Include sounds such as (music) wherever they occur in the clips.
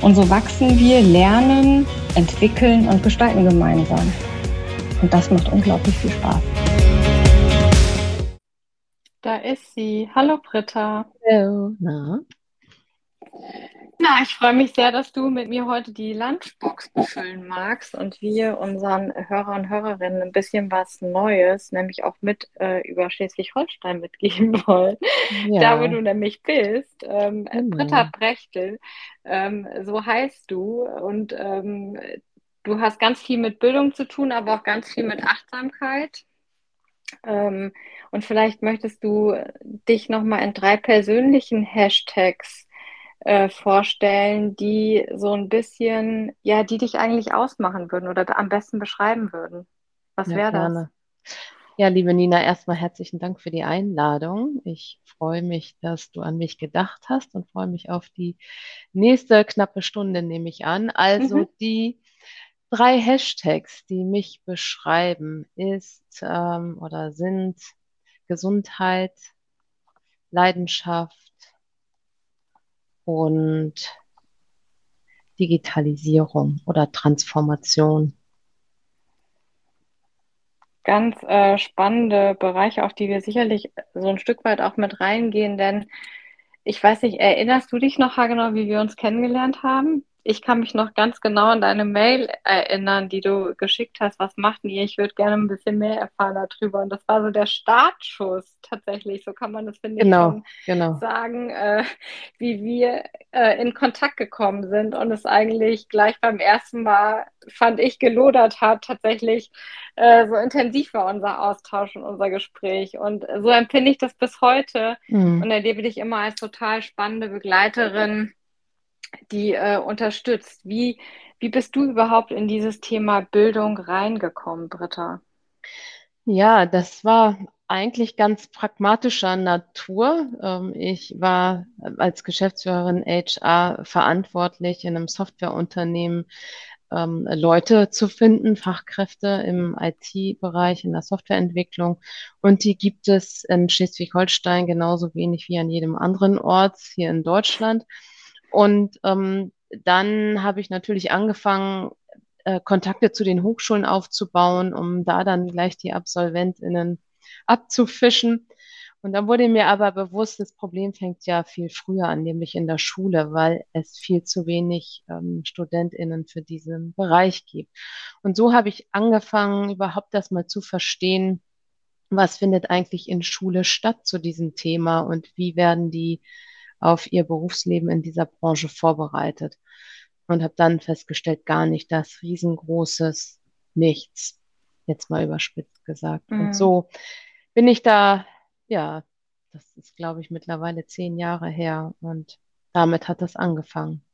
Und so wachsen wir, lernen, entwickeln und gestalten gemeinsam. Und das macht unglaublich viel Spaß. Da ist sie. Hallo Britta. Hallo. Na? Na, ich freue mich sehr, dass du mit mir heute die Lunchbox befüllen magst und wir unseren Hörern und Hörerinnen ein bisschen was Neues, nämlich auch mit äh, über Schleswig-Holstein mitgeben wollen. Ja. Da, wo du nämlich bist. Ähm, genau. Britta Brechtel, ähm, so heißt du und ähm, du hast ganz viel mit Bildung zu tun, aber auch ganz viel mit Achtsamkeit. Ähm, und vielleicht möchtest du dich nochmal in drei persönlichen Hashtags äh, vorstellen, die so ein bisschen, ja, die dich eigentlich ausmachen würden oder am besten beschreiben würden. Was ja, wäre das? Ja, liebe Nina, erstmal herzlichen Dank für die Einladung. Ich freue mich, dass du an mich gedacht hast und freue mich auf die nächste knappe Stunde, nehme ich an. Also mhm. die drei Hashtags, die mich beschreiben, ist ähm, oder sind Gesundheit, Leidenschaft und Digitalisierung oder Transformation. Ganz äh, spannende Bereiche, auf die wir sicherlich so ein Stück weit auch mit reingehen, denn ich weiß nicht, erinnerst du dich noch, genau, wie wir uns kennengelernt haben? Ich kann mich noch ganz genau an deine Mail erinnern, die du geschickt hast. Was machten ihr? Ich würde gerne ein bisschen mehr erfahren darüber. Und das war so der Startschuss tatsächlich. So kann man das, finde genau, ich, genau. sagen, äh, wie wir äh, in Kontakt gekommen sind und es eigentlich gleich beim ersten Mal, fand ich, gelodert hat, tatsächlich äh, so intensiv war unser Austausch und unser Gespräch. Und so empfinde ich das bis heute mhm. und erlebe dich immer als total spannende Begleiterin die äh, unterstützt. Wie, wie bist du überhaupt in dieses Thema Bildung reingekommen, Britta? Ja, das war eigentlich ganz pragmatischer Natur. Ähm, ich war als Geschäftsführerin HR verantwortlich in einem Softwareunternehmen ähm, Leute zu finden, Fachkräfte im IT-Bereich, in der Softwareentwicklung. Und die gibt es in Schleswig-Holstein genauso wenig wie an jedem anderen Ort hier in Deutschland. Und ähm, dann habe ich natürlich angefangen, äh, Kontakte zu den Hochschulen aufzubauen, um da dann gleich die AbsolventInnen abzufischen. Und dann wurde mir aber bewusst, das Problem fängt ja viel früher an, nämlich in der Schule, weil es viel zu wenig ähm, StudentInnen für diesen Bereich gibt. Und so habe ich angefangen, überhaupt das mal zu verstehen, was findet eigentlich in Schule statt zu diesem Thema und wie werden die auf ihr Berufsleben in dieser Branche vorbereitet und habe dann festgestellt, gar nicht das riesengroßes Nichts, jetzt mal überspitzt gesagt. Mhm. Und so bin ich da, ja, das ist, glaube ich, mittlerweile zehn Jahre her und damit hat das angefangen.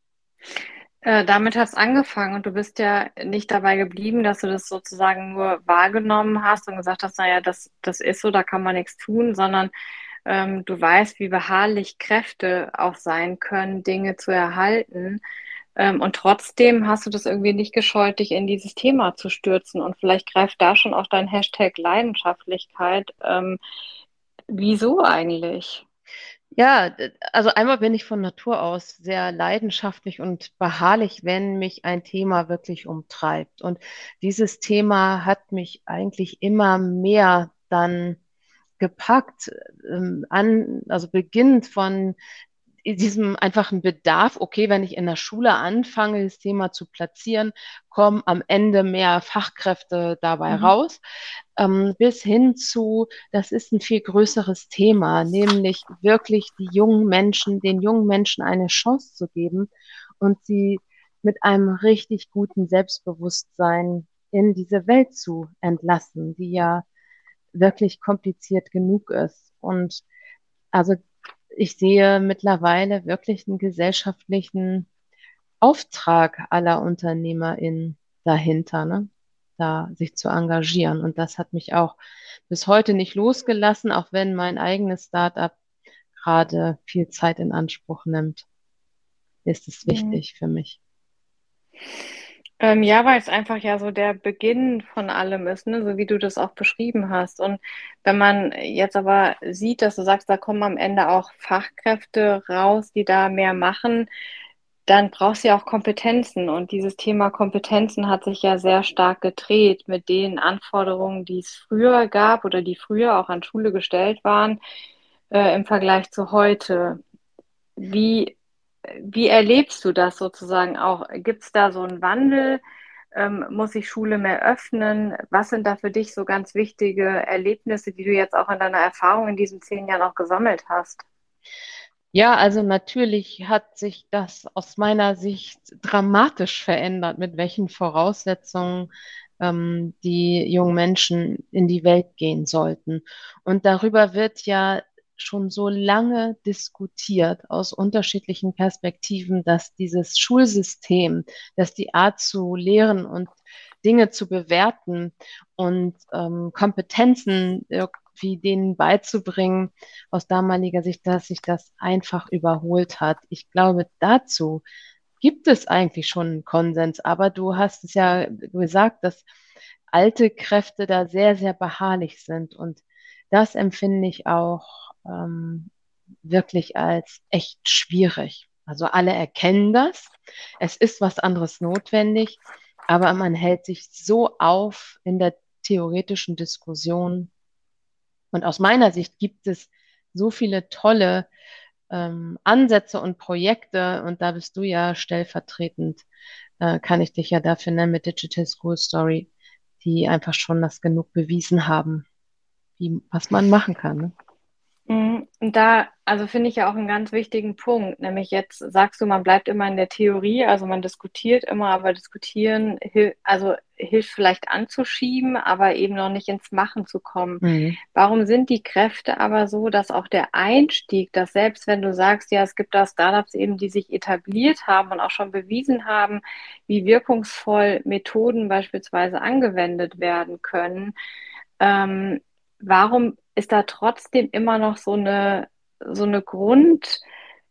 Äh, damit hat es angefangen und du bist ja nicht dabei geblieben, dass du das sozusagen nur wahrgenommen hast und gesagt hast, naja, das, das ist so, da kann man nichts tun, sondern ähm, du weißt, wie beharrlich Kräfte auch sein können, Dinge zu erhalten. Ähm, und trotzdem hast du das irgendwie nicht gescheut, dich in dieses Thema zu stürzen. Und vielleicht greift da schon auch dein Hashtag Leidenschaftlichkeit. Ähm, wieso eigentlich? Ja, also einmal bin ich von Natur aus sehr leidenschaftlich und beharrlich, wenn mich ein Thema wirklich umtreibt. Und dieses Thema hat mich eigentlich immer mehr dann gepackt, ähm, an, also beginnt von diesem einfachen Bedarf, okay, wenn ich in der Schule anfange, das Thema zu platzieren, kommen am Ende mehr Fachkräfte dabei mhm. raus, ähm, bis hin zu, das ist ein viel größeres Thema, nämlich wirklich die jungen Menschen, den jungen Menschen eine Chance zu geben und sie mit einem richtig guten Selbstbewusstsein in diese Welt zu entlassen, die ja wirklich kompliziert genug ist. Und also ich sehe mittlerweile wirklich einen gesellschaftlichen Auftrag aller UnternehmerInnen dahinter, ne? da sich zu engagieren. Und das hat mich auch bis heute nicht losgelassen, auch wenn mein eigenes Startup gerade viel Zeit in Anspruch nimmt, ist es wichtig mhm. für mich. Ähm, ja, weil es einfach ja so der Beginn von allem ist, ne? so wie du das auch beschrieben hast. Und wenn man jetzt aber sieht, dass du sagst, da kommen am Ende auch Fachkräfte raus, die da mehr machen, dann brauchst du ja auch Kompetenzen. Und dieses Thema Kompetenzen hat sich ja sehr stark gedreht mit den Anforderungen, die es früher gab oder die früher auch an Schule gestellt waren, äh, im Vergleich zu heute. Wie wie erlebst du das sozusagen auch? Gibt es da so einen Wandel? Ähm, muss sich Schule mehr öffnen? Was sind da für dich so ganz wichtige Erlebnisse, die du jetzt auch in deiner Erfahrung in diesen zehn Jahren auch gesammelt hast? Ja, also natürlich hat sich das aus meiner Sicht dramatisch verändert, mit welchen Voraussetzungen ähm, die jungen Menschen in die Welt gehen sollten. Und darüber wird ja schon so lange diskutiert aus unterschiedlichen Perspektiven, dass dieses Schulsystem, dass die Art zu lehren und Dinge zu bewerten und ähm, Kompetenzen irgendwie denen beizubringen, aus damaliger Sicht, dass sich das einfach überholt hat. Ich glaube, dazu gibt es eigentlich schon einen Konsens, aber du hast es ja gesagt, dass alte Kräfte da sehr, sehr beharrlich sind und das empfinde ich auch ähm, wirklich als echt schwierig. Also alle erkennen das. Es ist was anderes notwendig, aber man hält sich so auf in der theoretischen Diskussion. Und aus meiner Sicht gibt es so viele tolle ähm, Ansätze und Projekte, und da bist du ja stellvertretend, äh, kann ich dich ja dafür nennen mit Digital School Story, die einfach schon das genug bewiesen haben, wie, was man machen kann. Ne? Mhm. Und da, also finde ich ja auch einen ganz wichtigen Punkt, nämlich jetzt sagst du, man bleibt immer in der Theorie, also man diskutiert immer, aber diskutieren, also hilft vielleicht anzuschieben, aber eben noch nicht ins Machen zu kommen. Mhm. Warum sind die Kräfte aber so, dass auch der Einstieg, dass selbst wenn du sagst, ja, es gibt da Startups eben, die sich etabliert haben und auch schon bewiesen haben, wie wirkungsvoll Methoden beispielsweise angewendet werden können, ähm, warum ist da trotzdem immer noch so eine, so eine Grund,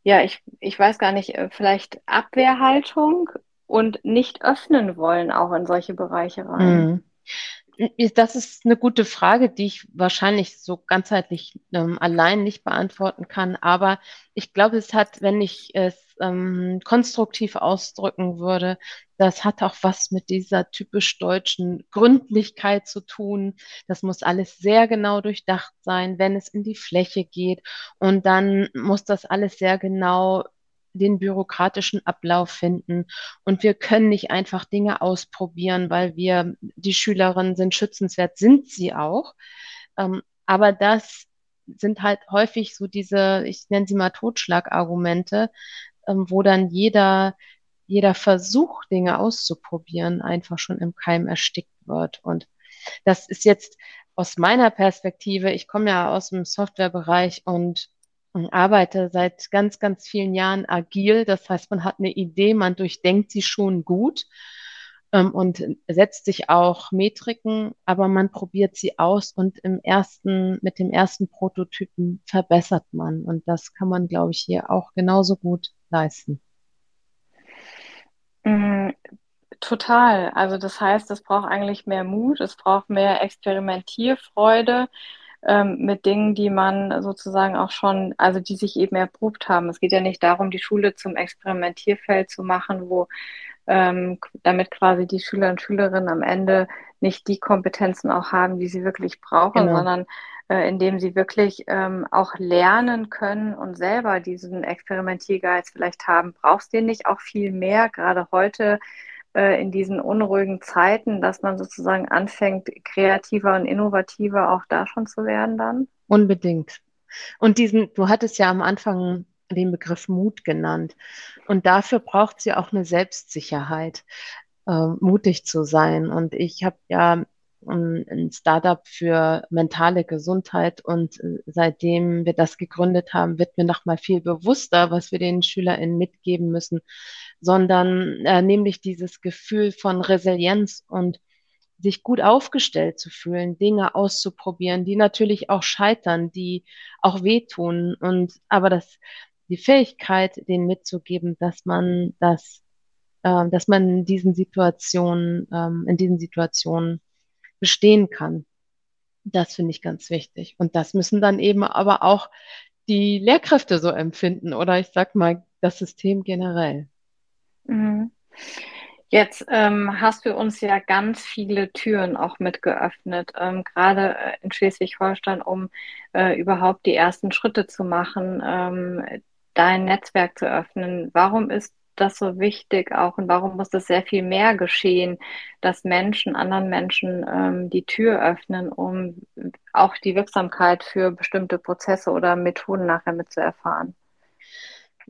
ja, ich, ich weiß gar nicht, äh, vielleicht Abwehrhaltung und nicht öffnen wollen auch in solche Bereiche rein? Mhm. Das ist eine gute Frage, die ich wahrscheinlich so ganzheitlich ähm, allein nicht beantworten kann. Aber ich glaube, es hat, wenn ich es ähm, konstruktiv ausdrücken würde, das hat auch was mit dieser typisch deutschen Gründlichkeit zu tun. Das muss alles sehr genau durchdacht sein, wenn es in die Fläche geht. Und dann muss das alles sehr genau den bürokratischen Ablauf finden. Und wir können nicht einfach Dinge ausprobieren, weil wir, die Schülerinnen sind schützenswert, sind sie auch. Ähm, aber das sind halt häufig so diese, ich nenne sie mal Totschlagargumente, ähm, wo dann jeder, jeder Versuch, Dinge auszuprobieren, einfach schon im Keim erstickt wird. Und das ist jetzt aus meiner Perspektive, ich komme ja aus dem Softwarebereich und arbeite seit ganz, ganz vielen Jahren agil. Das heißt, man hat eine Idee, man durchdenkt sie schon gut ähm, und setzt sich auch Metriken, aber man probiert sie aus und im ersten, mit dem ersten Prototypen verbessert man. Und das kann man, glaube ich, hier auch genauso gut leisten. Mm, total. Also das heißt, es braucht eigentlich mehr Mut, es braucht mehr Experimentierfreude ähm, mit Dingen, die man sozusagen auch schon, also die sich eben erprobt haben. Es geht ja nicht darum, die Schule zum Experimentierfeld zu machen, wo ähm, damit quasi die Schüler und Schülerinnen am Ende nicht die Kompetenzen auch haben, die sie wirklich brauchen, genau. sondern äh, in dem sie wirklich ähm, auch lernen können und selber diesen Experimentiergeiz vielleicht haben. Brauchst du den nicht auch viel mehr, gerade heute äh, in diesen unruhigen Zeiten, dass man sozusagen anfängt, kreativer und innovativer auch da schon zu werden dann? Unbedingt. Und diesen, du hattest ja am Anfang den Begriff Mut genannt. Und dafür braucht sie auch eine Selbstsicherheit, äh, mutig zu sein. Und ich habe ja ein Startup für mentale Gesundheit. Und äh, seitdem wir das gegründet haben, wird mir noch mal viel bewusster, was wir den SchülerInnen mitgeben müssen, sondern äh, nämlich dieses Gefühl von Resilienz und sich gut aufgestellt zu fühlen, Dinge auszuprobieren, die natürlich auch scheitern, die auch wehtun. Und aber das die Fähigkeit, denen mitzugeben, dass man das, äh, dass man in diesen Situationen, ähm, in diesen Situationen bestehen kann. Das finde ich ganz wichtig. Und das müssen dann eben aber auch die Lehrkräfte so empfinden oder ich sag mal das System generell. Mhm. Jetzt ähm, hast du uns ja ganz viele Türen auch mit geöffnet, ähm, gerade äh, in Schleswig-Holstein, um äh, überhaupt die ersten Schritte zu machen, ähm, dein Netzwerk zu öffnen. Warum ist das so wichtig auch und warum muss das sehr viel mehr geschehen, dass Menschen, anderen Menschen ähm, die Tür öffnen, um auch die Wirksamkeit für bestimmte Prozesse oder Methoden nachher mit zu erfahren?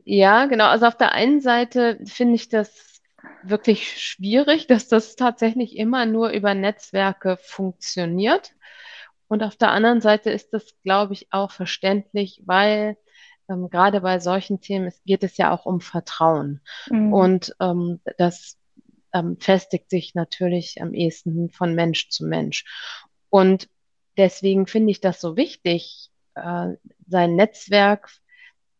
Ja, genau. Also auf der einen Seite finde ich das wirklich schwierig, dass das tatsächlich immer nur über Netzwerke funktioniert. Und auf der anderen Seite ist das, glaube ich, auch verständlich, weil ähm, gerade bei solchen Themen es geht es ja auch um Vertrauen. Mhm. Und ähm, das ähm, festigt sich natürlich am ehesten von Mensch zu Mensch. Und deswegen finde ich das so wichtig, äh, sein Netzwerk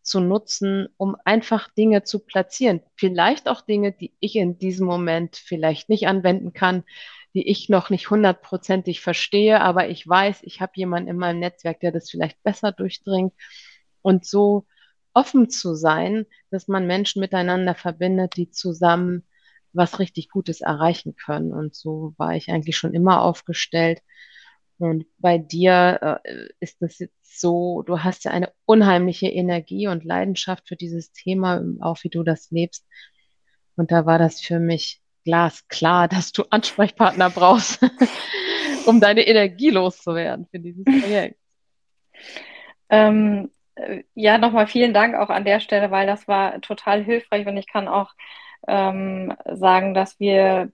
zu nutzen, um einfach Dinge zu platzieren. Vielleicht auch Dinge, die ich in diesem Moment vielleicht nicht anwenden kann, die ich noch nicht hundertprozentig verstehe, aber ich weiß, ich habe jemanden in meinem Netzwerk, der das vielleicht besser durchdringt und so offen zu sein, dass man Menschen miteinander verbindet, die zusammen was richtig Gutes erreichen können. Und so war ich eigentlich schon immer aufgestellt. Und bei dir äh, ist das jetzt so, du hast ja eine unheimliche Energie und Leidenschaft für dieses Thema, auch wie du das lebst. Und da war das für mich glasklar, (laughs) dass du Ansprechpartner brauchst, (laughs) um deine Energie loszuwerden für dieses Projekt. Ähm, äh, ja, nochmal vielen Dank auch an der Stelle, weil das war total hilfreich und ich kann auch ähm, sagen, dass wir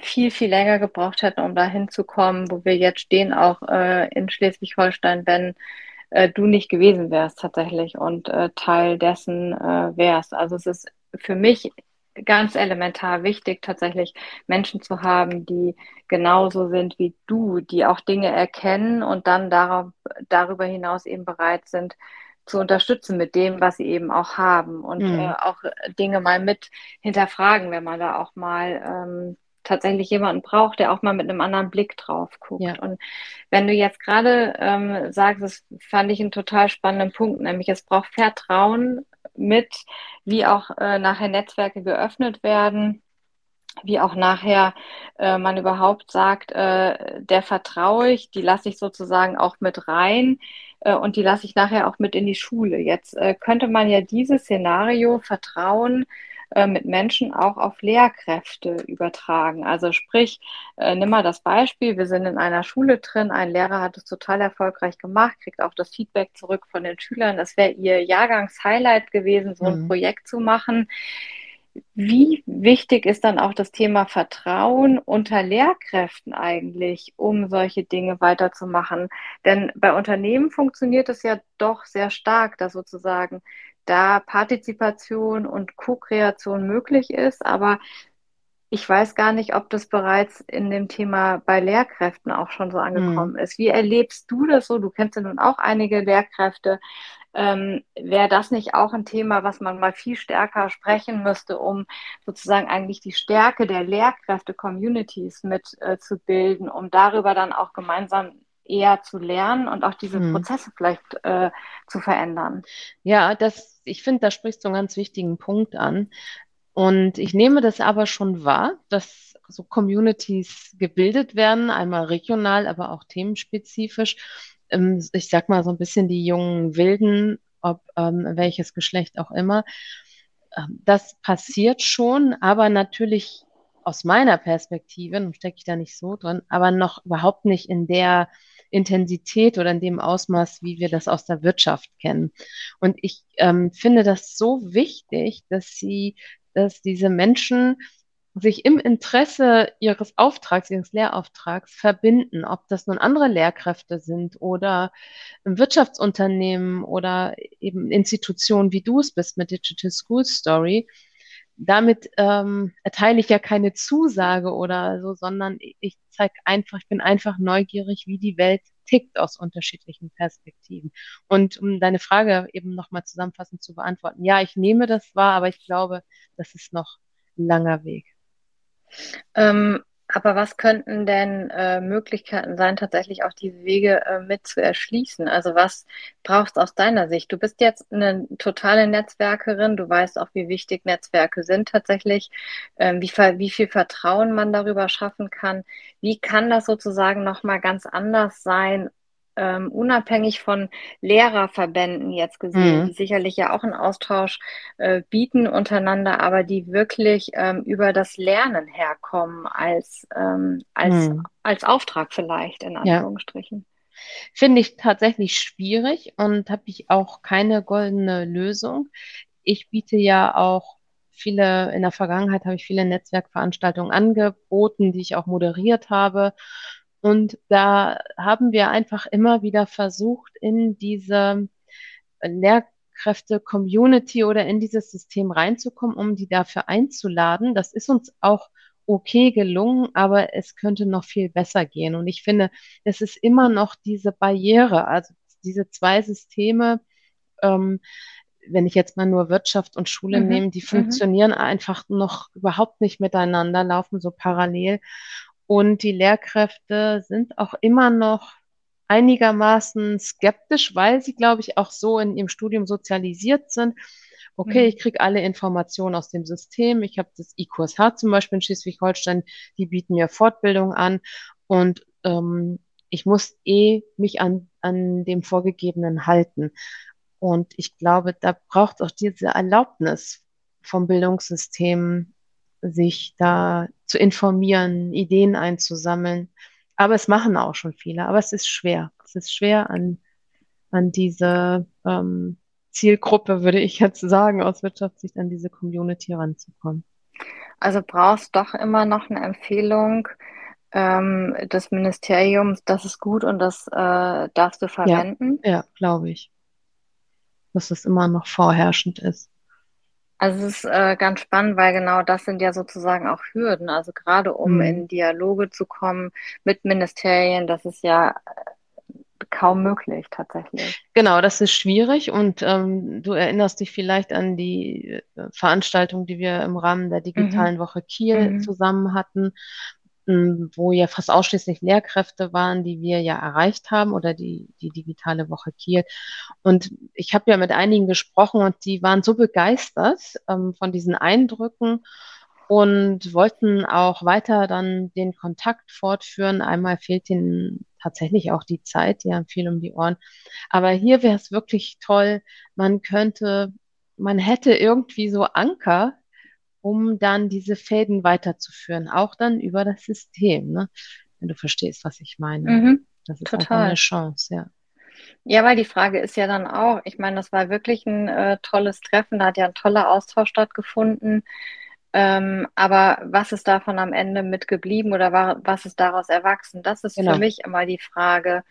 viel, viel länger gebraucht hätten, um da hinzukommen, wo wir jetzt stehen, auch äh, in Schleswig-Holstein, wenn äh, du nicht gewesen wärst tatsächlich und äh, Teil dessen äh, wärst. Also es ist für mich ganz elementar wichtig, tatsächlich Menschen zu haben, die genauso sind wie du, die auch Dinge erkennen und dann darauf, darüber hinaus eben bereit sind, zu unterstützen mit dem, was sie eben auch haben und mhm. äh, auch Dinge mal mit hinterfragen, wenn man da auch mal ähm, tatsächlich jemanden braucht, der auch mal mit einem anderen Blick drauf guckt. Ja. Und wenn du jetzt gerade ähm, sagst, das fand ich einen total spannenden Punkt, nämlich es braucht Vertrauen mit, wie auch äh, nachher Netzwerke geöffnet werden, wie auch nachher äh, man überhaupt sagt, äh, der vertraue ich, die lasse ich sozusagen auch mit rein äh, und die lasse ich nachher auch mit in die Schule. Jetzt äh, könnte man ja dieses Szenario Vertrauen äh, mit Menschen auch auf Lehrkräfte übertragen. Also sprich, äh, nimm mal das Beispiel, wir sind in einer Schule drin, ein Lehrer hat es total erfolgreich gemacht, kriegt auch das Feedback zurück von den Schülern, das wäre ihr Jahrgangshighlight gewesen, so ein mhm. Projekt zu machen. Wie wichtig ist dann auch das Thema Vertrauen unter Lehrkräften eigentlich, um solche Dinge weiterzumachen? Denn bei Unternehmen funktioniert es ja doch sehr stark, dass sozusagen da Partizipation und Co-Kreation möglich ist, aber ich weiß gar nicht, ob das bereits in dem Thema bei Lehrkräften auch schon so angekommen hm. ist. Wie erlebst du das so? Du kennst ja nun auch einige Lehrkräfte. Ähm, Wäre das nicht auch ein Thema, was man mal viel stärker sprechen müsste, um sozusagen eigentlich die Stärke der Lehrkräfte-Communities mit äh, zu bilden, um darüber dann auch gemeinsam eher zu lernen und auch diese hm. Prozesse vielleicht äh, zu verändern. Ja, das, ich finde, da sprichst du einen ganz wichtigen Punkt an. Und ich nehme das aber schon wahr, dass so Communities gebildet werden, einmal regional, aber auch themenspezifisch. ähm, ich sag mal so ein bisschen die jungen Wilden, ob ähm, welches Geschlecht auch immer. Ähm, das passiert schon, aber natürlich aus meiner Perspektive, nun stecke ich da nicht so drin, aber noch überhaupt nicht in der Intensität oder in dem Ausmaß, wie wir das aus der Wirtschaft kennen. Und ich ähm, finde das so wichtig, dass sie, dass diese Menschen sich im Interesse ihres Auftrags, ihres Lehrauftrags verbinden, ob das nun andere Lehrkräfte sind oder Wirtschaftsunternehmen oder eben Institutionen, wie du es bist mit Digital School Story, damit ähm, erteile ich ja keine Zusage oder so, sondern ich zeige einfach, ich bin einfach neugierig, wie die Welt tickt aus unterschiedlichen Perspektiven. Und um deine Frage eben nochmal zusammenfassend zu beantworten, ja, ich nehme das wahr, aber ich glaube, das ist noch ein langer Weg. Ähm, aber was könnten denn äh, Möglichkeiten sein, tatsächlich auch diese Wege äh, mit zu erschließen? Also was brauchst du aus deiner Sicht? Du bist jetzt eine totale Netzwerkerin, du weißt auch, wie wichtig Netzwerke sind tatsächlich, ähm, wie, wie viel Vertrauen man darüber schaffen kann. Wie kann das sozusagen nochmal ganz anders sein, ähm, unabhängig von Lehrerverbänden jetzt gesehen, mhm. die sicherlich ja auch einen Austausch äh, bieten untereinander, aber die wirklich ähm, über das Lernen herkommen als, ähm, als, mhm. als Auftrag vielleicht, in Anführungsstrichen. Ja. Finde ich tatsächlich schwierig und habe ich auch keine goldene Lösung. Ich biete ja auch viele, in der Vergangenheit habe ich viele Netzwerkveranstaltungen angeboten, die ich auch moderiert habe. Und da haben wir einfach immer wieder versucht, in diese Lehrkräfte-Community oder in dieses System reinzukommen, um die dafür einzuladen. Das ist uns auch okay gelungen, aber es könnte noch viel besser gehen. Und ich finde, es ist immer noch diese Barriere, also diese zwei Systeme, ähm, wenn ich jetzt mal nur Wirtschaft und Schule mhm. nehme, die mhm. funktionieren einfach noch überhaupt nicht miteinander, laufen so parallel. Und die Lehrkräfte sind auch immer noch einigermaßen skeptisch, weil sie, glaube ich, auch so in ihrem Studium sozialisiert sind. Okay, mhm. ich kriege alle Informationen aus dem System. Ich habe das IQSH zum Beispiel in Schleswig-Holstein, die bieten mir Fortbildung an und ähm, ich muss eh mich an, an dem Vorgegebenen halten. Und ich glaube, da braucht auch diese Erlaubnis vom Bildungssystem, sich da zu informieren, Ideen einzusammeln. Aber es machen auch schon viele. Aber es ist schwer. Es ist schwer, an, an diese ähm, Zielgruppe, würde ich jetzt sagen, aus Wirtschaftssicht, an diese Community ranzukommen. Also brauchst doch immer noch eine Empfehlung ähm, des Ministeriums, das ist gut und das äh, darfst du verwenden? Ja, ja glaube ich. Dass es immer noch vorherrschend ist. Also es ist äh, ganz spannend, weil genau das sind ja sozusagen auch Hürden. Also gerade um mhm. in Dialoge zu kommen mit Ministerien, das ist ja äh, kaum möglich tatsächlich. Genau, das ist schwierig und ähm, du erinnerst dich vielleicht an die äh, Veranstaltung, die wir im Rahmen der digitalen mhm. Woche Kiel mhm. zusammen hatten, wo ja fast ausschließlich Lehrkräfte waren, die wir ja erreicht haben oder die, die digitale Woche Kiel. Und ich habe ja mit einigen gesprochen und die waren so begeistert ähm, von diesen Eindrücken und wollten auch weiter dann den Kontakt fortführen. Einmal fehlt ihnen tatsächlich auch die Zeit, die haben viel um die Ohren. Aber hier wäre es wirklich toll, man könnte, man hätte irgendwie so Anker, um dann diese Fäden weiterzuführen, auch dann über das System, ne? wenn du verstehst, was ich meine. Mhm, das ist total eine Chance, ja. Ja, weil die Frage ist ja dann auch, ich meine, das war wirklich ein äh, tolles Treffen, da hat ja ein toller Austausch stattgefunden. Ähm, aber was ist davon am Ende mitgeblieben oder war, was ist daraus erwachsen? Das ist genau. für mich immer die Frage.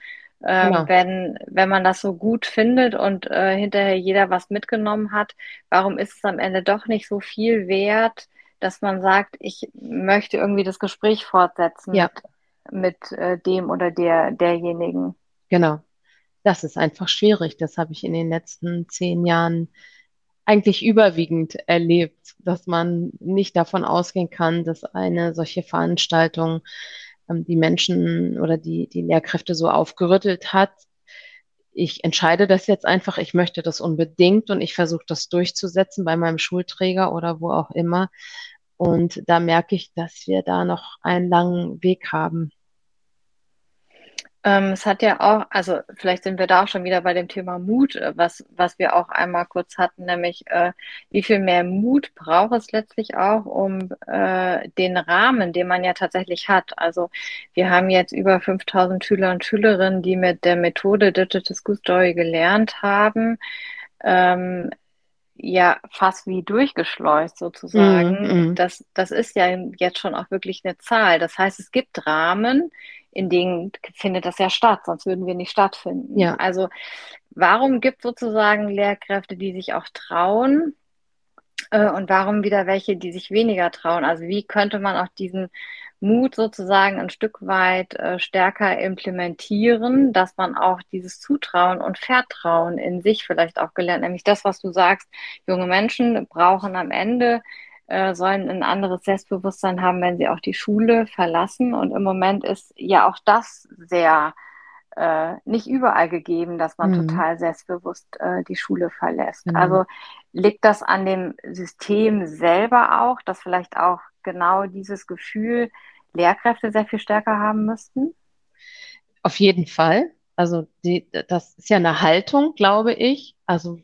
Ähm, genau. wenn, wenn man das so gut findet und äh, hinterher jeder was mitgenommen hat, warum ist es am Ende doch nicht so viel wert, dass man sagt, ich möchte irgendwie das Gespräch fortsetzen ja. mit, mit äh, dem oder der, derjenigen? Genau. Das ist einfach schwierig. Das habe ich in den letzten zehn Jahren eigentlich überwiegend erlebt, dass man nicht davon ausgehen kann, dass eine solche Veranstaltung die Menschen oder die, die Lehrkräfte so aufgerüttelt hat. Ich entscheide das jetzt einfach, ich möchte das unbedingt und ich versuche das durchzusetzen bei meinem Schulträger oder wo auch immer. Und da merke ich, dass wir da noch einen langen Weg haben. Ähm, es hat ja auch, also vielleicht sind wir da auch schon wieder bei dem Thema Mut, äh, was, was wir auch einmal kurz hatten, nämlich äh, wie viel mehr Mut braucht es letztlich auch, um äh, den Rahmen, den man ja tatsächlich hat. Also wir haben jetzt über 5000 Schüler und Schülerinnen, die mit der Methode Digital School Story gelernt haben. Ähm, ja fast wie durchgeschleust sozusagen. Mm, mm. Das, das ist ja jetzt schon auch wirklich eine Zahl. Das heißt, es gibt Rahmen, in denen findet das ja statt, sonst würden wir nicht stattfinden. Ja. Also warum gibt es sozusagen Lehrkräfte, die sich auch trauen äh, und warum wieder welche, die sich weniger trauen? Also wie könnte man auch diesen Mut sozusagen ein Stück weit äh, stärker implementieren, dass man auch dieses Zutrauen und Vertrauen in sich vielleicht auch gelernt, nämlich das, was du sagst, junge Menschen brauchen am Ende äh, sollen ein anderes Selbstbewusstsein haben, wenn sie auch die Schule verlassen. Und im Moment ist ja auch das sehr äh, nicht überall gegeben, dass man mhm. total selbstbewusst äh, die Schule verlässt. Mhm. Also liegt das an dem System selber auch, dass vielleicht auch genau dieses Gefühl Lehrkräfte sehr viel stärker haben müssten? Auf jeden Fall. Also die, das ist ja eine Haltung, glaube ich. Also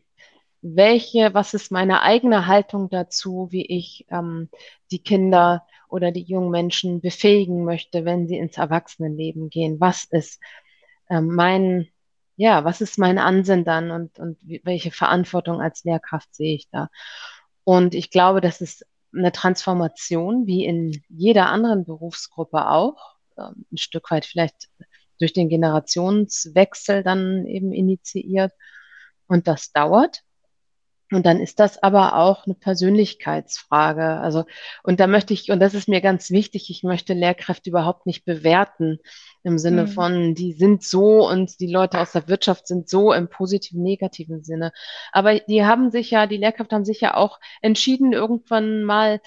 welche, was ist meine eigene Haltung dazu, wie ich ähm, die Kinder oder die jungen Menschen befähigen möchte, wenn sie ins Erwachsenenleben gehen? Was ist ähm, mein, ja, was ist mein Ansinn dann und, und welche Verantwortung als Lehrkraft sehe ich da? Und ich glaube, das ist eine Transformation, wie in jeder anderen Berufsgruppe auch, ähm, ein Stück weit vielleicht durch den Generationswechsel dann eben initiiert. Und das dauert. Und dann ist das aber auch eine Persönlichkeitsfrage. Also, und da möchte ich, und das ist mir ganz wichtig, ich möchte Lehrkräfte überhaupt nicht bewerten im Sinne mhm. von, die sind so und die Leute aus der Wirtschaft sind so im positiven, negativen Sinne. Aber die haben sich ja, die Lehrkräfte haben sich ja auch entschieden, irgendwann mal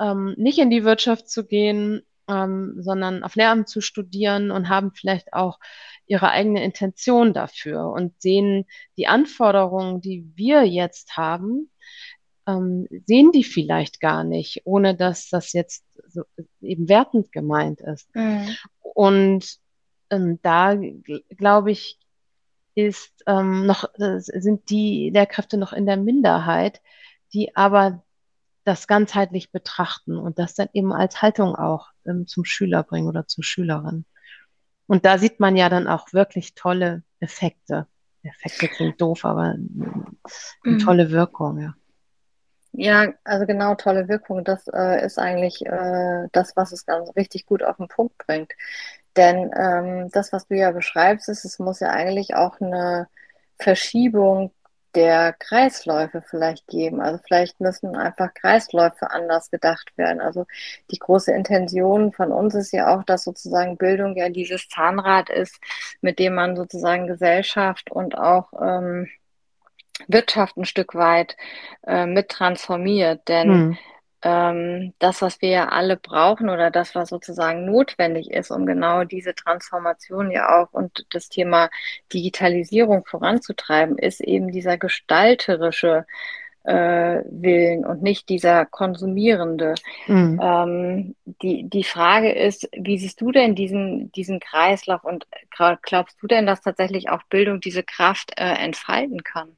ähm, nicht in die Wirtschaft zu gehen, ähm, sondern auf Lehramt zu studieren und haben vielleicht auch ihre eigene Intention dafür und sehen die Anforderungen, die wir jetzt haben, ähm, sehen die vielleicht gar nicht, ohne dass das jetzt so eben wertend gemeint ist. Mhm. Und ähm, da glaube ich, ist ähm, noch äh, sind die Lehrkräfte noch in der Minderheit, die aber das ganzheitlich betrachten und das dann eben als Haltung auch ähm, zum Schüler bringen oder zur Schülerin. Und da sieht man ja dann auch wirklich tolle Effekte. Effekte klingt doof, aber eine mhm. tolle Wirkung, ja. Ja, also genau, tolle Wirkung. Das äh, ist eigentlich äh, das, was es ganz richtig gut auf den Punkt bringt. Denn ähm, das, was du ja beschreibst, ist, es muss ja eigentlich auch eine Verschiebung der Kreisläufe vielleicht geben. Also vielleicht müssen einfach Kreisläufe anders gedacht werden. Also die große Intention von uns ist ja auch, dass sozusagen Bildung ja dieses Zahnrad ist, mit dem man sozusagen Gesellschaft und auch ähm, Wirtschaft ein Stück weit äh, mit transformiert. Denn hm ähm, das, was wir ja alle brauchen oder das, was sozusagen notwendig ist, um genau diese Transformation ja auch und das Thema Digitalisierung voranzutreiben, ist eben dieser gestalterische äh, Willen und nicht dieser konsumierende. Mhm. Ähm, die, die Frage ist, wie siehst du denn diesen, diesen Kreislauf und glaubst du denn, dass tatsächlich auch Bildung diese Kraft äh, entfalten kann?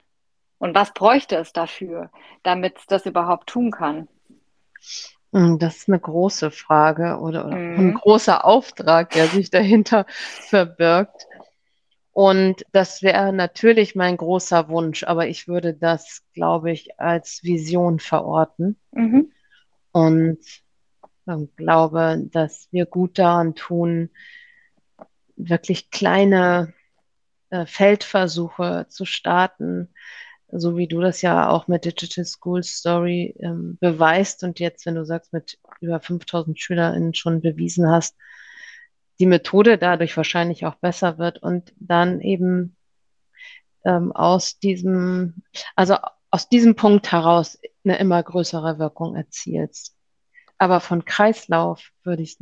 Und was bräuchte es dafür, damit es das überhaupt tun kann? Hm, das ist eine große Frage oder, oder mhm. ein großer Auftrag, der sich dahinter verbirgt. Und das wäre natürlich mein großer Wunsch, aber ich würde das, glaube ich, als Vision verorten. Mhm. Und glaube, dass wir gut daran tun, wirklich kleine äh, Feldversuche zu starten, so wie du das ja auch mit Digital School Story ähm, beweist und jetzt, wenn du sagst, mit über 5000 SchülerInnen schon bewiesen hast, die Methode dadurch wahrscheinlich auch besser wird und dann eben ähm, aus diesem, also aus diesem Punkt heraus eine immer größere Wirkung erzielst. Aber von Kreislauf würde ich,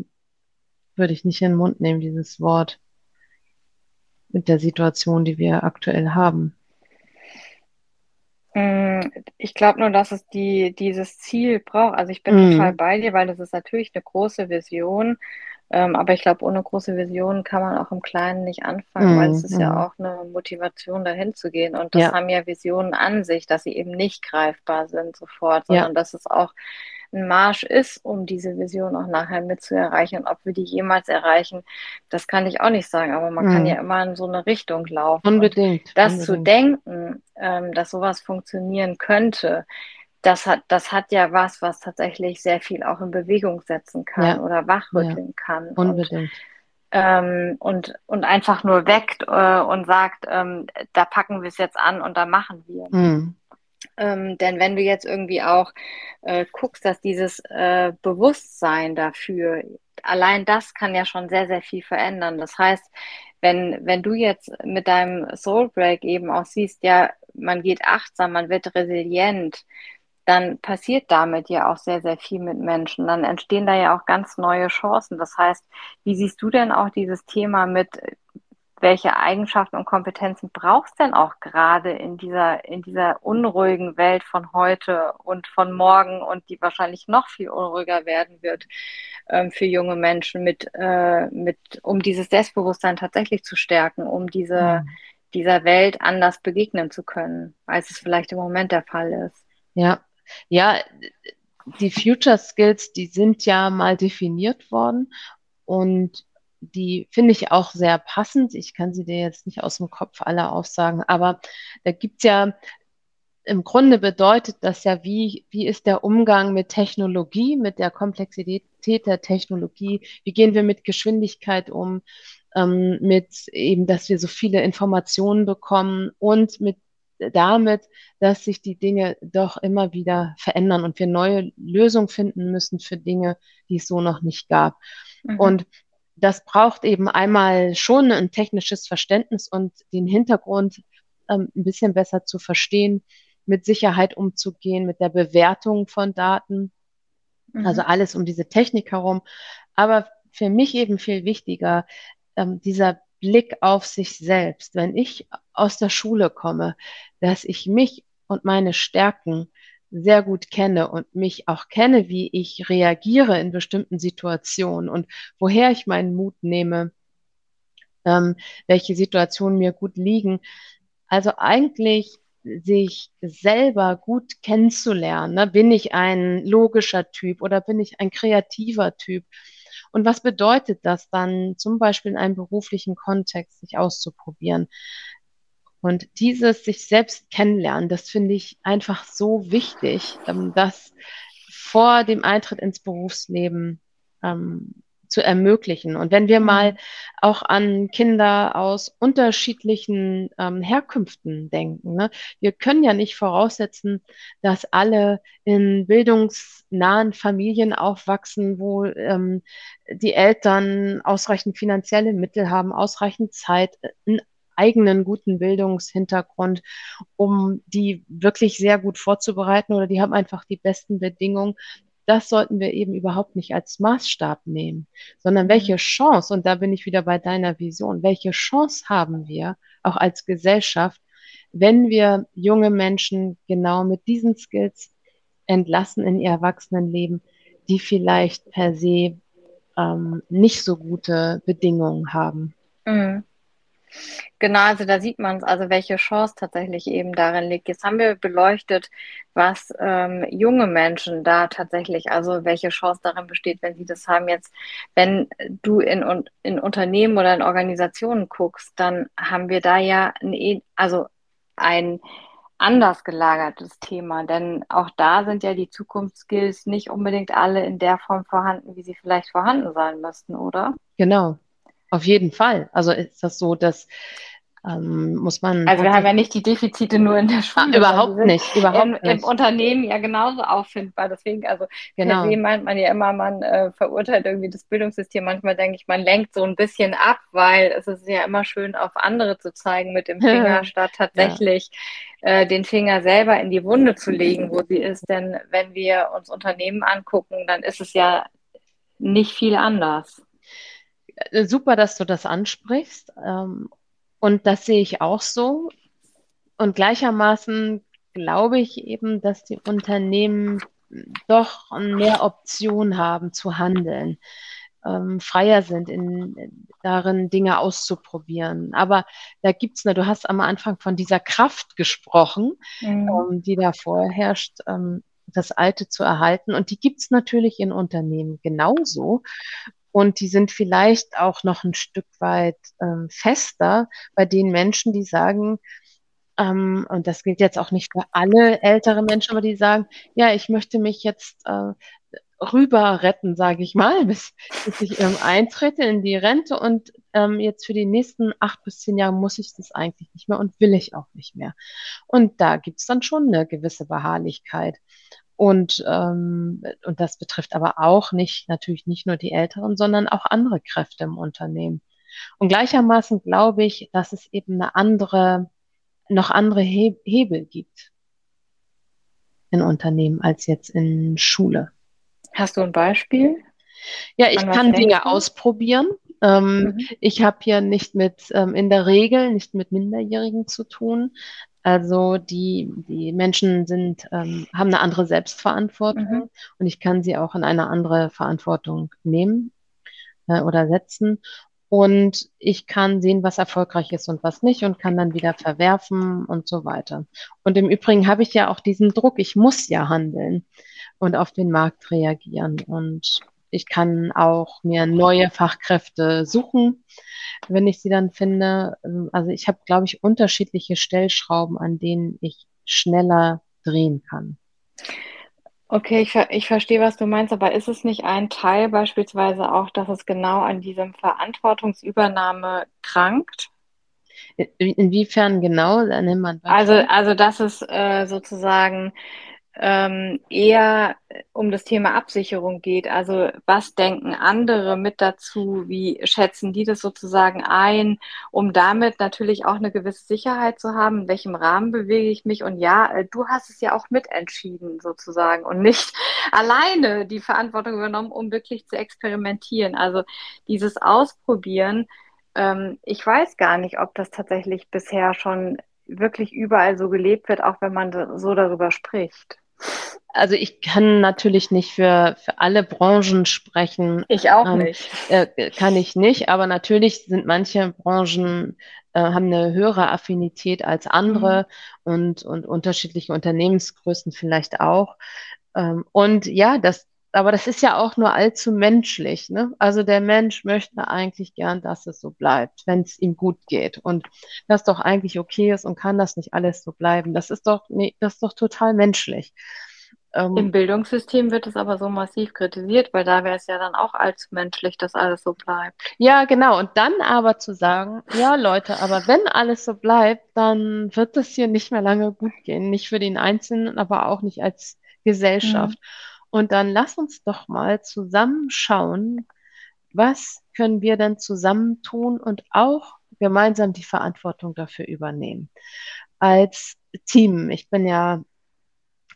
würde ich nicht in den Mund nehmen, dieses Wort mit der Situation, die wir aktuell haben. Mm, ich glaube nur, dass es die, dieses Ziel braucht. Also ich bin mm. total bei dir, weil das ist natürlich eine große Vision, Ähm, aber ich glaube, ohne große Visionen kann man auch im Kleinen nicht anfangen, mm, weil es ist mm. ja mhm. auch eine Motivation, dahin zu gehen. Und das ja. haben ja Visionen an sich, dass sie eben nicht greifbar sind sofort, sondern ja. dass es auch ein Marsch ist, um diese Vision auch nachher mit zu erreichen. Und ob wir die jemals erreichen, das kann ich auch nicht sagen, aber man mm. kann mhm. ja immer in so eine Richtung laufen. Unbedingt. Und das unbedingt. zu denken, ähm, dass sowas funktionieren könnte, das hat, das hat ja was, was tatsächlich sehr viel auch in Bewegung setzen kann ja. oder wachrütteln ja. kann. Unbedingt. Und, ähm, und, und einfach nur weckt äh, und sagt, ähm, da packen wir es jetzt an und da machen wir. Mhm. Ähm, denn wenn du jetzt irgendwie auch äh, guckst, dass dieses äh, Bewusstsein dafür, allein das kann ja schon sehr, sehr viel verändern. Das heißt, wenn, wenn du jetzt mit deinem Soul Break eben auch siehst, ja, man geht achtsam, man wird resilient, dann passiert damit ja auch sehr, sehr viel mit Menschen. Dann entstehen da ja auch ganz neue Chancen. Das heißt, wie siehst du denn auch dieses Thema mit, welche Eigenschaften und Kompetenzen brauchst denn auch gerade in dieser, in dieser unruhigen Welt von heute und von morgen und die wahrscheinlich noch viel unruhiger werden wird ähm, für junge Menschen mit, äh, mit, um dieses Selbstbewusstsein tatsächlich zu stärken, um diese, mhm. dieser Welt anders begegnen zu können, als es vielleicht im Moment der Fall ist. Ja, ja, die Future Skills, die sind ja mal definiert worden und die finde ich auch sehr passend. Ich kann sie dir jetzt nicht aus dem Kopf alle aufsagen, aber da gibt es ja im Grunde bedeutet das ja, wie, wie ist der Umgang mit Technologie, mit der Komplexität der Technologie, wie gehen wir mit Geschwindigkeit um, ähm, mit eben, dass wir so viele Informationen bekommen und mit damit, dass sich die Dinge doch immer wieder verändern und wir neue Lösungen finden müssen für Dinge, die es so noch nicht gab. Mhm. Und das braucht eben einmal schon ein technisches Verständnis und den Hintergrund ähm, ein bisschen besser zu verstehen, mit Sicherheit umzugehen, mit der Bewertung von Daten. Mhm. Also alles um diese Technik herum. Aber für mich eben viel wichtiger, ähm, dieser Blick auf sich selbst. Wenn ich aus der Schule komme, dass ich mich und meine Stärken sehr gut kenne und mich auch kenne, wie ich reagiere in bestimmten Situationen und woher ich meinen Mut nehme, ähm, welche Situationen mir gut liegen. Also eigentlich sich selber gut kennenzulernen. Ne? Bin ich ein logischer Typ oder bin ich ein kreativer Typ? Und was bedeutet das dann zum Beispiel in einem beruflichen Kontext, sich auszuprobieren? Und dieses sich selbst kennenlernen, das finde ich einfach so wichtig, ähm, das vor dem Eintritt ins Berufsleben ähm, zu ermöglichen. Und wenn wir mhm. mal auch an Kinder aus unterschiedlichen ähm, Herkünften denken, ne? wir können ja nicht voraussetzen, dass alle in bildungsnahen Familien aufwachsen, wo ähm, die Eltern ausreichend finanzielle Mittel haben, ausreichend Zeit, einen eigenen guten Bildungshintergrund, um die wirklich sehr gut vorzubereiten oder die haben einfach die besten Bedingungen, das sollten wir eben überhaupt nicht als Maßstab nehmen, sondern welche Chance, und da bin ich wieder bei deiner Vision, welche Chance haben wir auch als Gesellschaft, wenn wir junge Menschen genau mit diesen Skills entlassen in ihr Erwachsenenleben, die vielleicht per se ähm, nicht so gute Bedingungen haben. Mhm. Genau, also da sieht man es, also welche Chance tatsächlich eben darin liegt. Jetzt haben wir beleuchtet, was ähm, junge Menschen da tatsächlich, also welche Chance darin besteht, wenn sie das haben. Jetzt, wenn du in, in Unternehmen oder in Organisationen guckst, dann haben wir da ja ein, e, also ein anders gelagertes Thema, denn auch da sind ja die Zukunftsskills nicht unbedingt alle in der Form vorhanden, wie sie vielleicht vorhanden sein müssten, oder? Genau, auf jeden Fall. Also ist das so, dass ähm, muss man. Also wir haben ja nicht die Defizite nur in der Schule. Überhaupt nicht, überhaupt im, nicht. Im Unternehmen ja genauso auffindbar. Deswegen, also genau. per meint man ja immer, man äh, verurteilt irgendwie das Bildungssystem. Manchmal denke ich, man lenkt so ein bisschen ab, weil es ist ja immer schön, auf andere zu zeigen mit dem (laughs) Finger, statt tatsächlich ja. äh, den Finger selber in die Wunde zu legen, wo sie ist. Denn wenn wir uns Unternehmen angucken, dann ist es ja nicht viel anders. Äh, super, dass du das ansprichst. Ähm, und das sehe ich auch so. Und gleichermaßen glaube ich eben, dass die Unternehmen doch mehr Optionen haben zu handeln. ähm, freier sind, in, darin Dinge auszuprobieren. Aber da gibt's ne, du hast am Anfang von dieser Kraft gesprochen, mhm. ähm, die da vorherrscht, ähm, das Alte zu erhalten. Und die gibt's natürlich in Unternehmen genauso. Und die sind vielleicht auch noch ein Stück weit ähm, fester bei den Menschen, die sagen, ähm, und das gilt jetzt auch nicht für alle ältere Menschen, aber die sagen, ja, ich möchte mich jetzt äh, rüber retten, sage ich mal, (laughs) bis, bis ich ähm, eintrete in die Rente und ähm, jetzt für die nächsten acht bis zehn Jahre muss ich das eigentlich nicht mehr und will ich auch nicht mehr. Und da gibt's dann schon eine gewisse Beharrlichkeit. Und, ähm, und das betrifft aber auch nicht, natürlich nicht nur die Älteren, sondern auch andere Kräfte im Unternehmen. Und gleichermaßen glaube ich, dass es eben eine andere, noch andere He Hebel gibt in Unternehmen als jetzt in Schule. Hast du ein Beispiel? Ja, ich kann Dinge ausprobieren. Ähm, mhm. Ich habe hier nicht mit, ähm, in der Regel nicht mit Minderjährigen zu tun. Also die, die Menschen sind, ähm, haben eine andere Selbstverantwortung mhm. und ich kann sie auch in eine andere Verantwortung nehmen äh, oder setzen. Und ich kann sehen, was erfolgreich ist und was nicht und kann dann wieder verwerfen und so weiter. Und im Übrigen habe ich ja auch diesen Druck, ich muss ja handeln und auf den Markt reagieren. Und ich kann auch mir neue Fachkräfte suchen, wenn ich sie dann finde. Also ich habe, glaube ich, unterschiedliche Stellschrauben, an denen ich schneller drehen kann. Okay, ich, ich verstehe, was du meinst, aber ist es nicht ein Teil beispielsweise auch, dass es genau an diesem Verantwortungsübernahme krankt? Inwiefern genau? Nennt man also, also, dass es äh, sozusagen ähm, eher um das Thema Absicherung geht. Also was denken andere mit dazu? Wie schätzen die das sozusagen ein, um damit natürlich auch eine gewisse Sicherheit zu haben? In welchem Rahmen bewege ich mich? Und ja, äh, du hast es ja auch mitentschieden sozusagen und nicht (laughs) alleine die Verantwortung übernommen, um wirklich zu experimentieren. Also dieses Ausprobieren. Ähm, ich weiß gar nicht, ob das tatsächlich bisher schon wirklich überall so gelebt wird, auch wenn man so darüber spricht. Also ich kann natürlich nicht für, für alle Branchen sprechen. Ich auch ähm, nicht. Äh, kann ich nicht, aber natürlich sind manche Branchen äh, haben eine höhere Affinität als andere mhm. und, und unterschiedliche Unternehmensgrößen vielleicht auch. Ähm, und ja, das, aber das ist ja auch nur allzu menschlich. Ne? Also der Mensch möchte eigentlich gern, dass es so bleibt, wenn es ihm gut geht und das doch eigentlich okay ist und kann das nicht alles so bleiben. Das ist doch, nee, das ist doch total menschlich. Ähm, Im Bildungssystem wird es aber so massiv kritisiert, weil da wäre es ja dann auch allzu menschlich, dass alles so bleibt. Ja, genau. Und dann aber zu sagen, ja Leute, aber wenn alles so bleibt, dann wird es hier nicht mehr lange gut gehen. Nicht für den Einzelnen, aber auch nicht als Gesellschaft. Mhm. Und dann lass uns doch mal zusammen schauen, was können wir denn zusammen tun und auch gemeinsam die Verantwortung dafür übernehmen. Als Team. Ich bin ja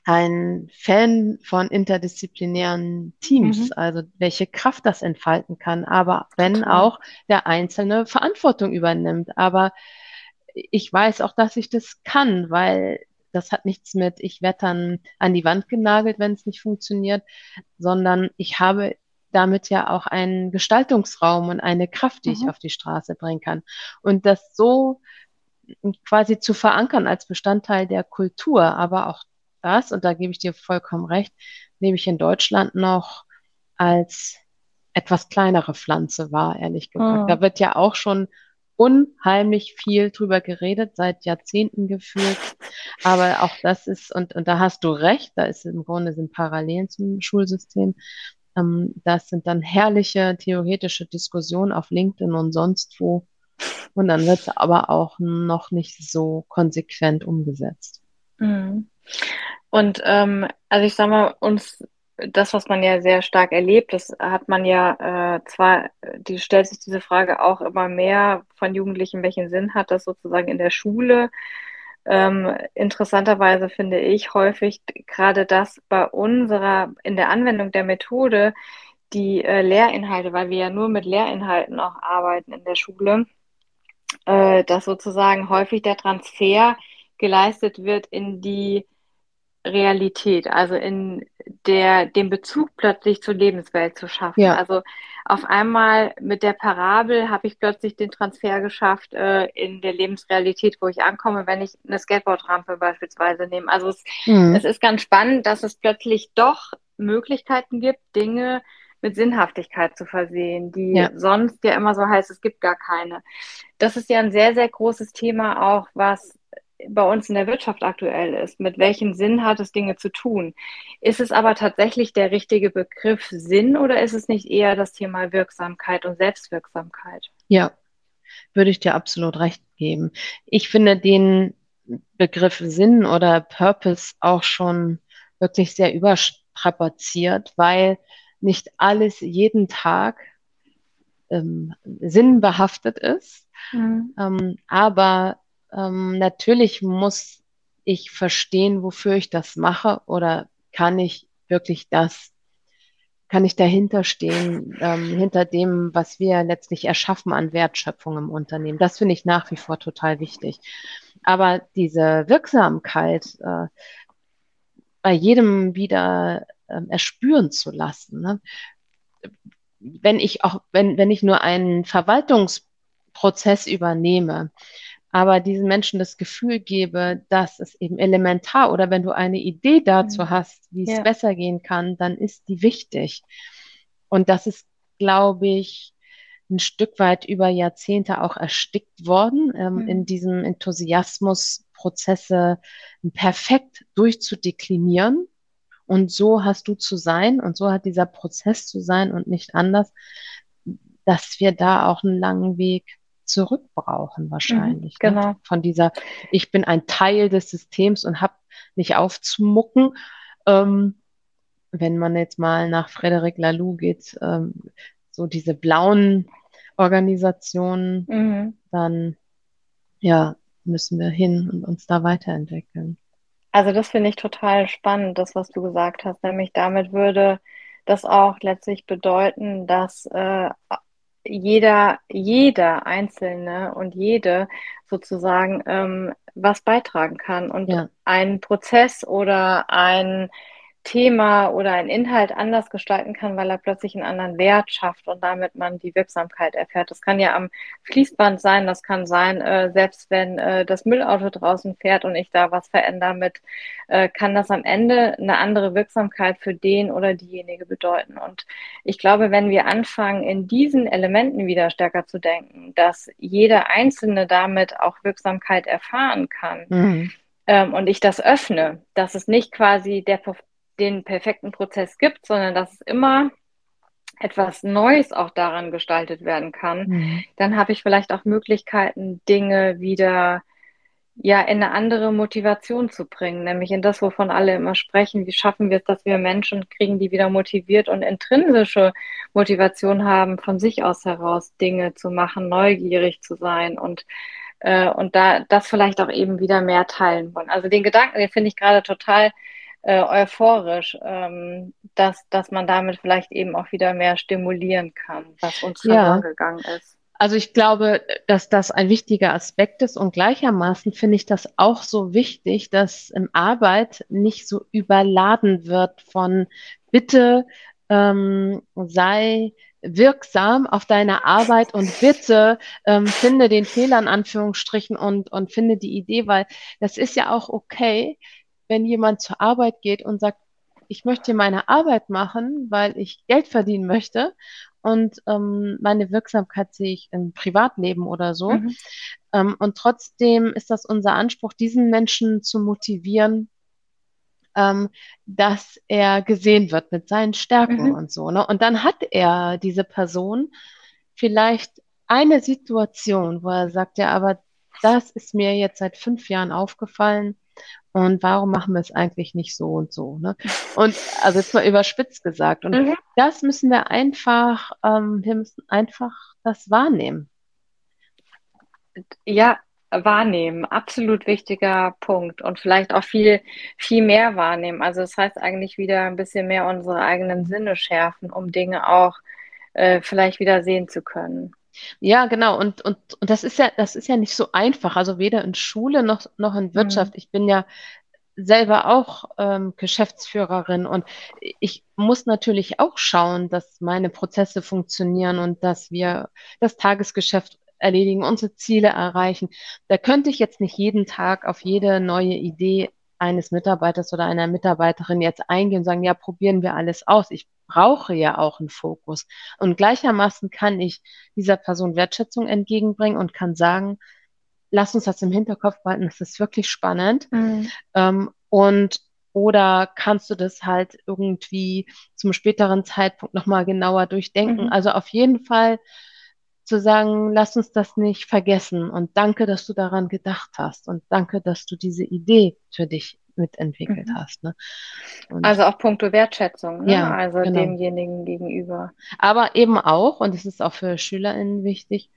ein Fan von interdisziplinären Teams, mhm. also welche Kraft das entfalten kann, aber wenn auch der Einzelne Verantwortung übernimmt. Aber ich weiß auch, dass ich das kann, weil das hat nichts mit, ich werde dann an die Wand genagelt, wenn es nicht funktioniert, sondern ich habe damit ja auch einen Gestaltungsraum und eine Kraft, die mhm. ich auf die Straße bringen kann. Und das so quasi zu verankern als Bestandteil der Kultur, aber auch das, und da gebe ich dir vollkommen recht, nehme ich in Deutschland noch als etwas kleinere Pflanze wahr, ehrlich gesagt. Mhm. Da wird ja auch schon unheimlich viel drüber geredet, seit Jahrzehnten gefühlt. Aber auch das ist, und, und da hast du recht, da ist im Grunde sind Parallelen zum Schulsystem. Ähm, das sind dann herrliche theoretische Diskussionen auf LinkedIn und sonst wo. Und dann wird es aber auch noch nicht so konsequent umgesetzt. Mhm. Und ähm, also ich sag mal, uns das, was man ja sehr stark erlebt, das hat man ja äh, zwar, die stellt sich diese Frage auch immer mehr von Jugendlichen, welchen Sinn hat das sozusagen in der Schule? Ähm, interessanterweise finde ich häufig gerade das bei unserer, in der Anwendung der Methode, die äh, Lehrinhalte, weil wir ja nur mit Lehrinhalten auch arbeiten in der Schule, äh, dass sozusagen häufig der Transfer geleistet wird in die Realität, also in der, den Bezug plötzlich zur Lebenswelt zu schaffen. Ja. Also auf einmal mit der Parabel habe ich plötzlich den Transfer geschafft äh, in der Lebensrealität, wo ich ankomme, wenn ich eine Skateboardrampe beispielsweise nehme. Also es, mhm. es ist ganz spannend, dass es plötzlich doch Möglichkeiten gibt, Dinge mit Sinnhaftigkeit zu versehen, die ja. sonst ja immer so heißt, es gibt gar keine. Das ist ja ein sehr, sehr großes Thema auch, was bei uns in der Wirtschaft aktuell ist. Mit welchem Sinn hat es, Dinge zu tun? Ist es aber tatsächlich der richtige Begriff Sinn oder ist es nicht eher das Thema Wirksamkeit und Selbstwirksamkeit? Ja, würde ich dir absolut recht geben. Ich finde den Begriff Sinn oder Purpose auch schon wirklich sehr überstrapaziert, weil nicht alles jeden Tag ähm, sinnbehaftet ist. Mhm. Ähm, aber ähm, natürlich muss ich verstehen, wofür ich das mache oder kann ich wirklich das, kann ich dahinter stehen, ähm, hinter dem, was wir letztlich erschaffen an Wertschöpfung im Unternehmen. Das finde ich nach wie vor total wichtig. Aber diese Wirksamkeit äh, bei jedem wieder äh, erspüren zu lassen. Ne? Wenn ich auch, wenn, wenn ich nur einen Verwaltungsprozess übernehme, aber diesen Menschen das Gefühl gebe, dass es eben elementar oder wenn du eine Idee dazu mhm. hast, wie es ja. besser gehen kann, dann ist die wichtig. Und das ist, glaube ich, ein Stück weit über Jahrzehnte auch erstickt worden, ähm, mhm. in diesem Enthusiasmus, Prozesse perfekt durchzudeklinieren. Und so hast du zu sein und so hat dieser Prozess zu sein und nicht anders, dass wir da auch einen langen Weg zurück brauchen wahrscheinlich. Mhm, genau. Ne? Von dieser, ich bin ein Teil des Systems und habe nicht aufzumucken. Ähm, wenn man jetzt mal nach Frederic Laloux geht, ähm, so diese blauen Organisationen, mhm. dann ja, müssen wir hin und uns da weiterentwickeln. Also das finde ich total spannend, das, was du gesagt hast. Nämlich damit würde das auch letztlich bedeuten, dass äh, jeder, jeder Einzelne und jede sozusagen ähm, was beitragen kann und ja. ein Prozess oder ein Thema oder ein Inhalt anders gestalten kann, weil er plötzlich einen anderen Wert schafft und damit man die Wirksamkeit erfährt. Das kann ja am Fließband sein, das kann sein, äh, selbst wenn äh, das Müllauto draußen fährt und ich da was verändere mit, äh, kann das am Ende eine andere Wirksamkeit für den oder diejenige bedeuten. Und ich glaube, wenn wir anfangen, in diesen Elementen wieder stärker zu denken, dass jeder Einzelne damit auch Wirksamkeit erfahren kann, mhm. ähm, und ich das öffne, dass es nicht quasi der den perfekten Prozess gibt, sondern dass es immer etwas Neues auch daran gestaltet werden kann, mhm. dann habe ich vielleicht auch Möglichkeiten, Dinge wieder ja in eine andere Motivation zu bringen, nämlich in das, wovon alle immer sprechen. Wie schaffen wir es, dass wir Menschen kriegen, die wieder motiviert und intrinsische Motivation haben, von sich aus heraus Dinge zu machen, neugierig zu sein und äh, und da das vielleicht auch eben wieder mehr teilen wollen. Also den Gedanken, den finde ich gerade total äh, euphorisch, ähm, dass, dass man damit vielleicht eben auch wieder mehr stimulieren kann, was uns verloren ja. gegangen ist. Also ich glaube, dass das ein wichtiger Aspekt ist und gleichermaßen finde ich das auch so wichtig, dass im Arbeit nicht so überladen wird von bitte ähm, sei wirksam auf deine Arbeit und bitte ähm, finde den Fehler in Anführungsstrichen und, und finde die Idee, weil das ist ja auch okay, wenn jemand zur Arbeit geht und sagt, ich möchte meine Arbeit machen, weil ich Geld verdienen möchte und ähm, meine Wirksamkeit sehe ich im Privatleben oder so. Mhm. Ähm, und trotzdem ist das unser Anspruch, diesen Menschen zu motivieren, ähm, dass er gesehen wird mit seinen Stärken mhm. und so. Ne? Und dann hat er diese Person vielleicht eine Situation, wo er sagt, ja, aber das ist mir jetzt seit fünf Jahren aufgefallen und warum machen wir es eigentlich nicht so und so? Ne? Und also jetzt mal überspitzt gesagt. Und mhm. das müssen wir einfach, ähm, wir müssen einfach das wahrnehmen. Ja, wahrnehmen, absolut wichtiger Punkt und vielleicht auch viel, viel mehr wahrnehmen. Also das heißt eigentlich wieder ein bisschen mehr unsere eigenen Sinne schärfen, um Dinge auch äh, vielleicht wieder sehen zu können. Ja, genau. Und, und, und das ist ja, das ist ja nicht so einfach. Also weder in Schule noch, noch in Wirtschaft. Mhm. Ich bin ja selber auch ähm, Geschäftsführerin und ich muss natürlich auch schauen, dass meine Prozesse funktionieren und dass wir das Tagesgeschäft erledigen, unsere Ziele erreichen. Da könnte ich jetzt nicht jeden Tag auf jede neue Idee eines Mitarbeiters oder einer Mitarbeiterin jetzt eingehen und sagen, ja, probieren wir alles aus. Ich brauche ja auch einen Fokus. Und gleichermaßen kann ich dieser Person Wertschätzung entgegenbringen und kann sagen, lass uns das im Hinterkopf behalten, das ist wirklich spannend. Mhm. Ähm, und oder kannst du das halt irgendwie zum späteren Zeitpunkt nochmal genauer durchdenken? Mhm. Also auf jeden Fall zu sagen, lass uns das nicht vergessen und danke, dass du daran gedacht hast und danke, dass du diese Idee für dich mitentwickelt mhm. hast. Ne? also auch puncto Wertschätzung, ne? ja, also genau. demjenigen gegenüber. Aber eben auch, und es ist auch für SchülerInnen wichtig,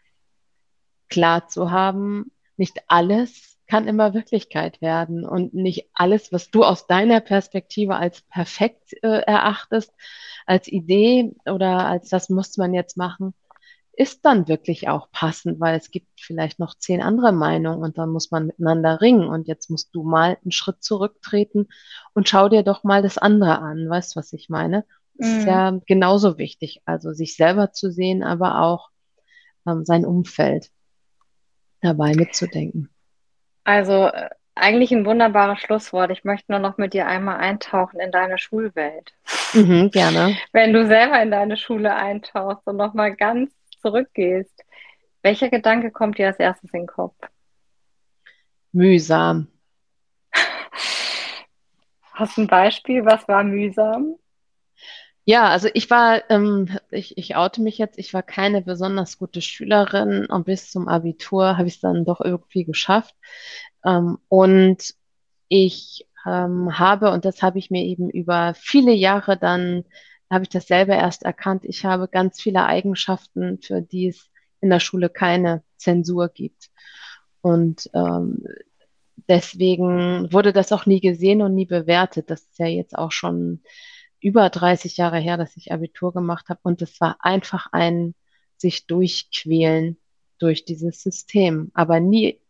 klar zu haben, nicht alles kann immer Wirklichkeit werden und nicht alles, was du aus deiner Perspektive als perfekt äh, erachtest, als Idee oder als das muss man jetzt machen, ist dann wirklich auch passend, weil es gibt vielleicht noch zehn andere Meinungen und dann muss man miteinander ringen und jetzt musst du mal einen Schritt zurücktreten und schau dir doch mal das andere an. Weißt du, was ich meine? Das mhm. ist ja genauso wichtig, also sich selber zu sehen, aber auch ähm, sein Umfeld dabei mitzudenken. Also äh, eigentlich ein wunderbares Schlusswort. Ich möchte nur noch mit dir einmal eintauchen in deine Schulwelt. Mhm, gerne. Wenn du selber in deine Schule eintauchst und nochmal ganz zurückgehst, welcher Gedanke kommt dir als erstes in den Kopf? Mühsam. Hast du ein Beispiel? Was war mühsam? Ja, also ich war, ähm, ich, ich oute mich jetzt, ich war keine besonders gute Schülerin und bis zum Abitur habe ich es dann doch irgendwie geschafft. Ähm, und ich ähm, habe, und das habe ich mir eben über viele Jahre dann, habe ich das selber erst erkannt, ich habe ganz viele Eigenschaften, für die es in der Schule keine Zensur gibt. Und ähm, deswegen wurde das auch nie gesehen und nie bewertet. Das ist ja jetzt auch schon über 30 Jahre her, dass ich Abitur gemacht habe und es war einfach ein sich durchquälen durch dieses System, aber nie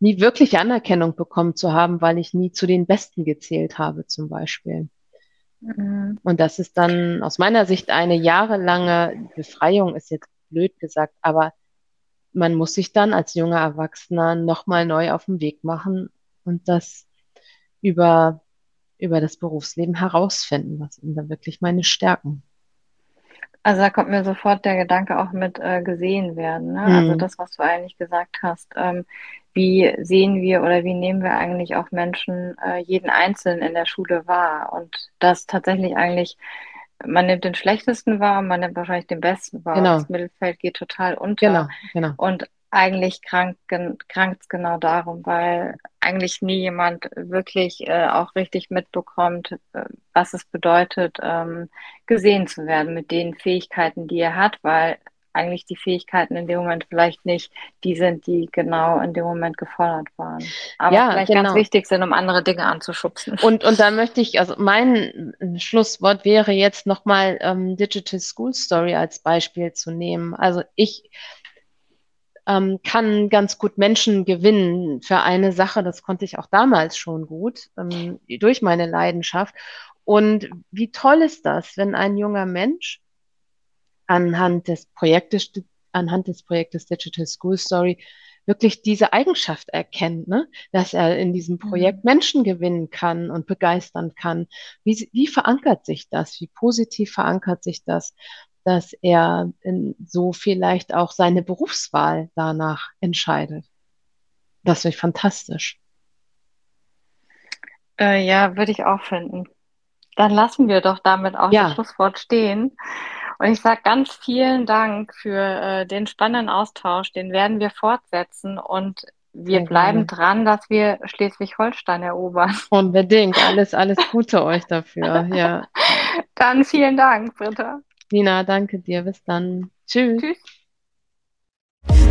nie wirklich Anerkennung bekommen zu haben, weil ich nie zu den Besten gezählt habe zum Beispiel. Mhm. Und das ist dann aus meiner Sicht eine jahrelange Befreiung, ist jetzt blöd gesagt, aber man muss sich dann als junger Erwachsener nochmal neu auf den Weg machen und das über über das Berufsleben herausfinden, was sind da wirklich meine Stärken. Also da kommt mir sofort der Gedanke auch mit äh, gesehen werden. Ne? Also mhm. Also das, was du eigentlich gesagt hast. Ähm, wie sehen wir oder wie nehmen wir eigentlich auch Menschen, äh, jeden Einzelnen in der Schule wahr? Und das tatsächlich eigentlich, man nimmt den Schlechtesten wahr, man nimmt wahrscheinlich den Besten wahr. Genau. Das Mittelfeld geht total unter. Genau, genau. Und eigentlich krankt es genau darum, weil eigentlich nie jemand wirklich äh, auch richtig mitbekommt, äh, was es bedeutet, ähm, gesehen zu werden mit den Fähigkeiten, die er hat, weil eigentlich die Fähigkeiten in dem Moment vielleicht nicht die sind, die genau in dem Moment gefordert waren. Aber ja, vielleicht genau. ganz wichtig sind, um andere Dinge anzuschubsen. Und, und da möchte ich, also mein Schlusswort wäre jetzt nochmal ähm, Digital School Story als Beispiel zu nehmen. Also ich ähm, kann ganz gut Menschen gewinnen für eine Sache. Das konnte ich auch damals schon gut ähm, durch meine Leidenschaft. Und wie toll ist das, wenn ein junger Mensch anhand des Projektes, anhand des Projektes Digital School Story wirklich diese Eigenschaft erkennt, ne? dass er in diesem Projekt mhm. Menschen gewinnen kann und begeistern kann. Wie, wie verankert sich das? Wie positiv verankert sich das? Dass er so vielleicht auch seine Berufswahl danach entscheidet. Das finde ich fantastisch. Äh, ja, würde ich auch finden. Dann lassen wir doch damit auch ja. das Schlusswort stehen. Und ich sage ganz vielen Dank für äh, den spannenden Austausch. Den werden wir fortsetzen und wir bleiben dran, dass wir Schleswig-Holstein erobern. (laughs) Unbedingt. Alles, alles Gute euch dafür. Ja. Dann vielen Dank, Britta. Nina, danke dir. Bis dann. Tschüss. Tschüss.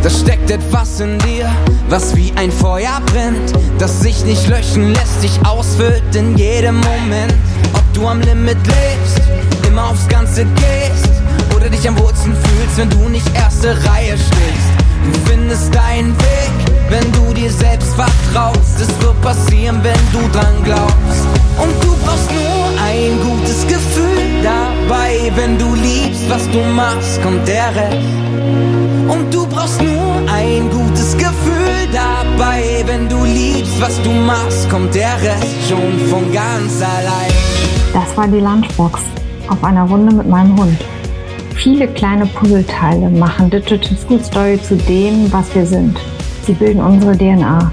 Da steckt etwas in dir, was wie ein Feuer brennt, das sich nicht löschen lässt, dich ausfüllt in jedem Moment. Ob du am Limit lebst, immer aufs Ganze gehst oder dich am Wurzeln fühlst wenn du nicht erste Reihe stehst. Du findest deinen Weg, wenn du dir selbst vertraust. Es wird passieren, wenn du dran glaubst. Und du brauchst nur ein gutes Gefühl dabei. Wenn du liebst, was du machst, kommt der Rest. Und du brauchst nur ein gutes Gefühl dabei. Wenn du liebst, was du machst, kommt der Rest schon von ganz allein. Das war die Lunchbox auf einer Runde mit meinem Hund. Viele kleine Puzzleteile machen Digital School Story zu dem, was wir sind. Sie bilden unsere DNA.